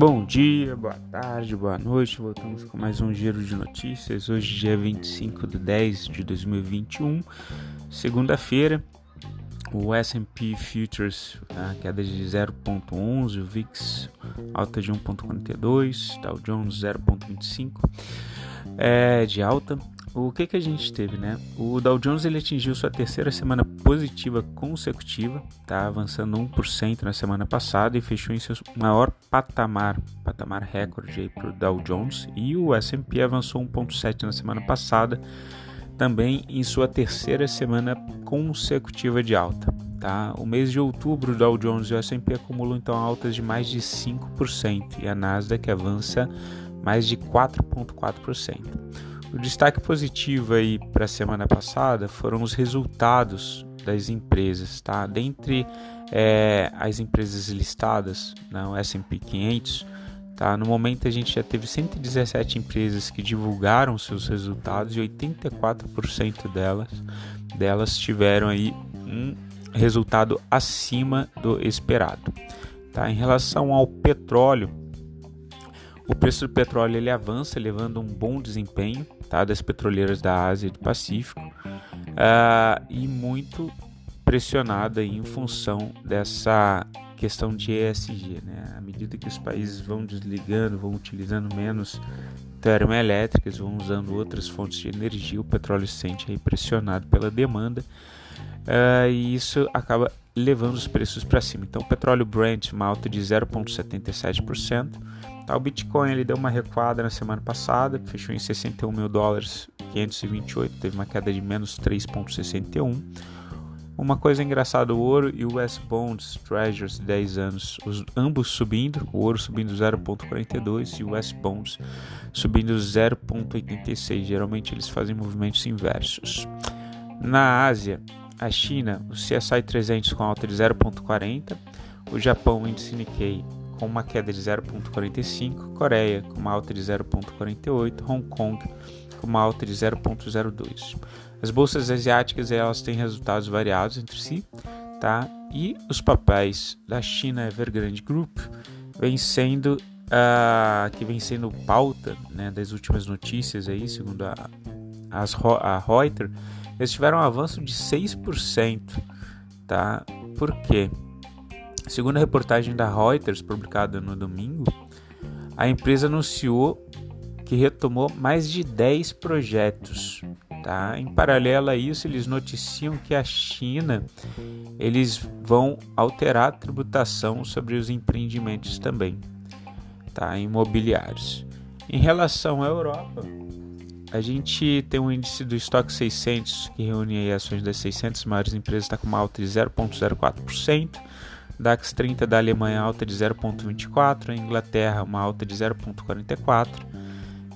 Bom dia, boa tarde, boa noite. Voltamos com mais um giro de notícias. Hoje, dia 25 de 10 de 2021, segunda-feira. O S&P Futures, a queda de 0,11, o VIX alta de 1,42, Dow Jones 0,25 é, de alta. O que, que a gente teve, né? O Dow Jones ele atingiu sua terceira semana positiva consecutiva, tá avançando 1% na semana passada e fechou em seu maior patamar, patamar recorde para o Dow Jones. E o S&P avançou 1,7% na semana passada, também em sua terceira semana consecutiva de alta. Tá? O mês de outubro, o Dow Jones e o S&P acumulam então altas de mais de 5% e a Nasdaq avança mais de 4,4%. O destaque positivo aí para a semana passada foram os resultados das empresas, tá? Dentre é, as empresas listadas no S&P 500, tá? No momento a gente já teve 117 empresas que divulgaram seus resultados e 84% delas delas tiveram aí um resultado acima do esperado, tá? Em relação ao petróleo, o preço do petróleo ele avança, levando um bom desempenho tá, das petroleiras da Ásia e do Pacífico uh, e muito pressionada em função dessa questão de ESG. Né? À medida que os países vão desligando, vão utilizando menos termoelétricas, vão usando outras fontes de energia, o petróleo se sente pressionado pela demanda uh, e isso acaba levando os preços para cima. Então, o petróleo Brent, uma alta de 0,77%. Tá, o Bitcoin ele deu uma recuada na semana passada, fechou em 61 mil dólares 528, teve uma queda de menos 3,61. Uma coisa engraçada, o ouro e o US Bonds Treasuries 10 anos, os, ambos subindo, o ouro subindo 0,42 e o US Bonds subindo 0,86. Geralmente eles fazem movimentos inversos. Na Ásia, a China, o CSI 300 com alta de 0,40, o Japão, o índice Nikkei com uma queda de 0,45, Coreia com uma alta de 0,48, Hong Kong com uma alta de 0,02. As bolsas asiáticas elas têm resultados variados entre si, tá? E os papéis da China Evergrande Group vem sendo uh, que vem sendo pauta né, das últimas notícias aí, segundo a, as, a Reuters eles tiveram um avanço de 6%, tá? Por quê? Segundo a reportagem da Reuters, publicada no domingo, a empresa anunciou que retomou mais de 10 projetos. Tá? Em paralelo a isso, eles noticiam que a China eles vão alterar a tributação sobre os empreendimentos também, tá? imobiliários. Em relação à Europa, a gente tem um índice do estoque 600 que reúne ações das 600 maiores empresas, está com uma alta de 0,04%. DAX 30 da Alemanha alta de 0,24%, a Inglaterra uma alta de 0,44%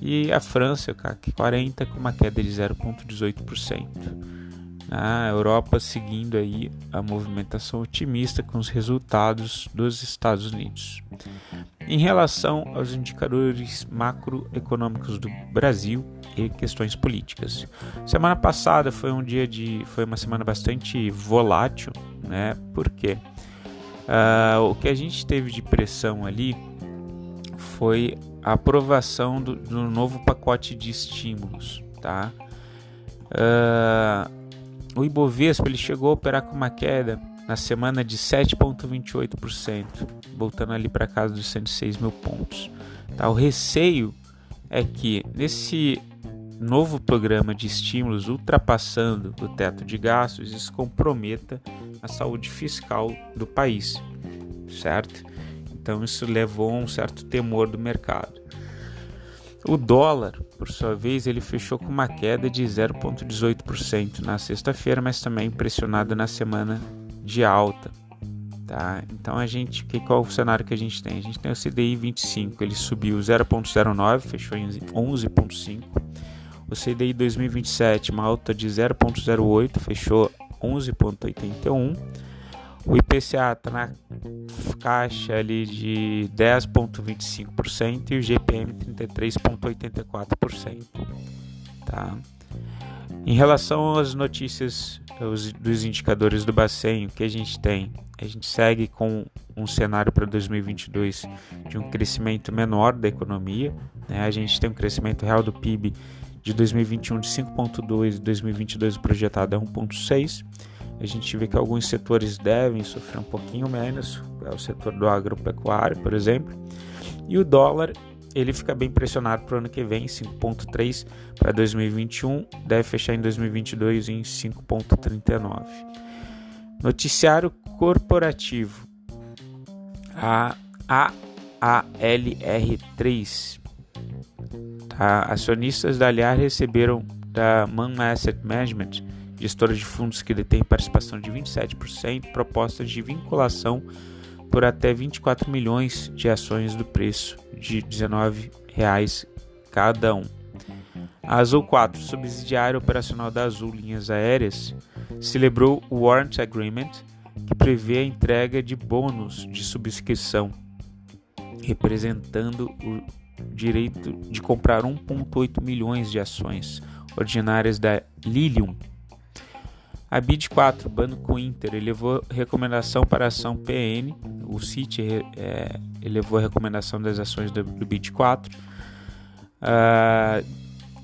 e a França, o CAC 40, com uma queda de 0,18%. A Europa seguindo aí a movimentação otimista com os resultados dos Estados Unidos. Em relação aos indicadores macroeconômicos do Brasil e questões políticas. Semana passada foi um dia de foi uma semana bastante volátil, né? Porque uh, o que a gente teve de pressão ali foi a aprovação do, do novo pacote de estímulos, tá? Uh, o Ibovespa ele chegou a operar com uma queda na semana de 7,28%, voltando ali para casa dos 106 mil pontos. Tá? O receio é que nesse novo programa de estímulos ultrapassando o teto de gastos, isso comprometa a saúde fiscal do país, certo? Então isso levou a um certo temor do mercado. O dólar, por sua vez, ele fechou com uma queda de 0,18% na sexta-feira, mas também pressionado na semana de alta. Tá? Então a gente, que qual é o cenário que a gente tem? A gente tem o CDI 25, ele subiu 0,09, fechou em 11,5. O CDI 2027, uma alta de 0,08, fechou 11,81 o IPCA está na caixa ali de 10,25% e o GPM 33,84%. Tá? Em relação às notícias os, dos indicadores do Bacen, o que a gente tem? a gente segue com um cenário para 2022 de um crescimento menor da economia. Né? A gente tem um crescimento real do PIB de 2021 de 5,2 e 2022 projetado é 1,6. A gente vê que alguns setores devem sofrer um pouquinho menos, é o setor do agropecuário, por exemplo. E o dólar ele fica bem pressionado para o ano que vem, 5,3 para 2021, deve fechar em 2022 em 5,39. Noticiário corporativo. A AALR3. Tá? Acionistas da Aliar receberam da Man Asset Management, gestora de fundos que detém participação de 27%, propostas de vinculação por até 24 milhões de ações do preço de 19 reais cada um. A Azul 4, subsidiária operacional da Azul Linhas Aéreas, celebrou o Warrant Agreement, que prevê a entrega de bônus de subscrição, representando o direito de comprar 1,8 milhões de ações ordinárias da Lilium a BID 4, Banco Inter, elevou recomendação para a ação PN. O CIT é, elevou a recomendação das ações do, do BID 4 uh,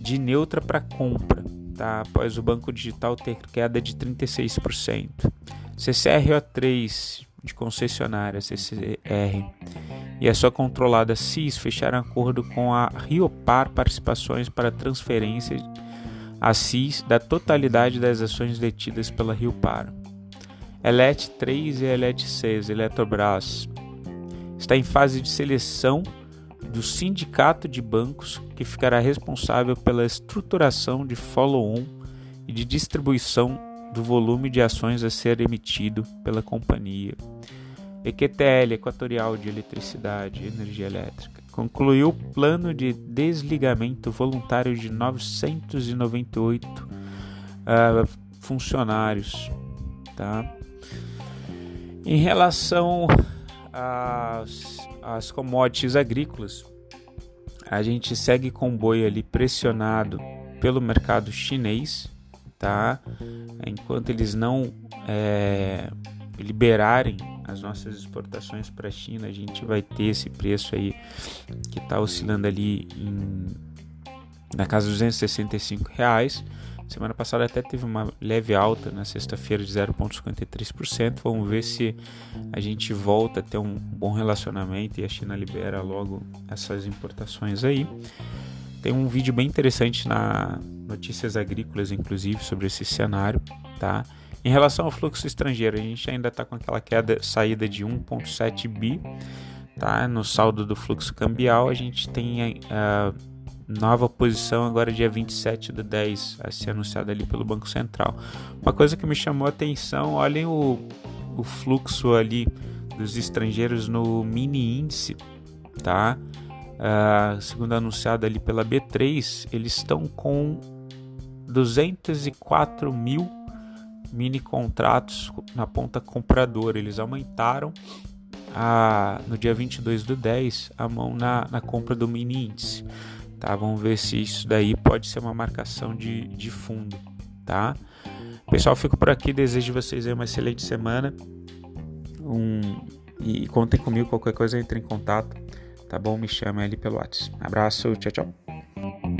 de neutra para compra, tá? após o Banco Digital ter queda de 36%. CCRO3 de concessionária CCR e a sua controlada CIS fecharam acordo com a Riopar Participações para transferência assis da totalidade das ações detidas pela Rio Paro. Elet 3 e Elet 6, Eletrobras, está em fase de seleção do sindicato de bancos que ficará responsável pela estruturação de follow-on e de distribuição do volume de ações a ser emitido pela companhia. EQTL, Equatorial de Eletricidade e Energia Elétrica, concluiu o plano de desligamento voluntário de 998 uh, ah, funcionários. Tá? Em relação às, às commodities agrícolas, a gente segue com o boi ali pressionado pelo mercado chinês, tá? Enquanto eles não é, liberarem as nossas exportações para a China, a gente vai ter esse preço aí que está oscilando ali em, na casa dos 265 reais. Semana passada até teve uma leve alta na sexta-feira de 0,53%. Vamos ver se a gente volta a ter um bom relacionamento e a China libera logo essas importações aí. Tem um vídeo bem interessante na Notícias Agrícolas, inclusive, sobre esse cenário, tá? Em relação ao fluxo estrangeiro, a gente ainda está com aquela queda saída de 1,7 bi. Tá? No saldo do fluxo cambial, a gente tem a, nova posição agora dia 27 do 10 a ser anunciada ali pelo Banco Central. Uma coisa que me chamou a atenção, olhem o, o fluxo ali dos estrangeiros no mini índice, tá? Uh, segundo anunciado ali pela B3, eles estão com 204 mil mini contratos na ponta compradora. Eles aumentaram a, no dia 22 do 10 a mão na, na compra do mini índice. Tá? Vamos ver se isso daí pode ser uma marcação de, de fundo. Tá? Pessoal, fico por aqui. Desejo vocês uma excelente semana. Um, e contem comigo. Qualquer coisa, entre em contato. Tá bom? Me chame ali pelo WhatsApp. Abraço. Tchau, tchau.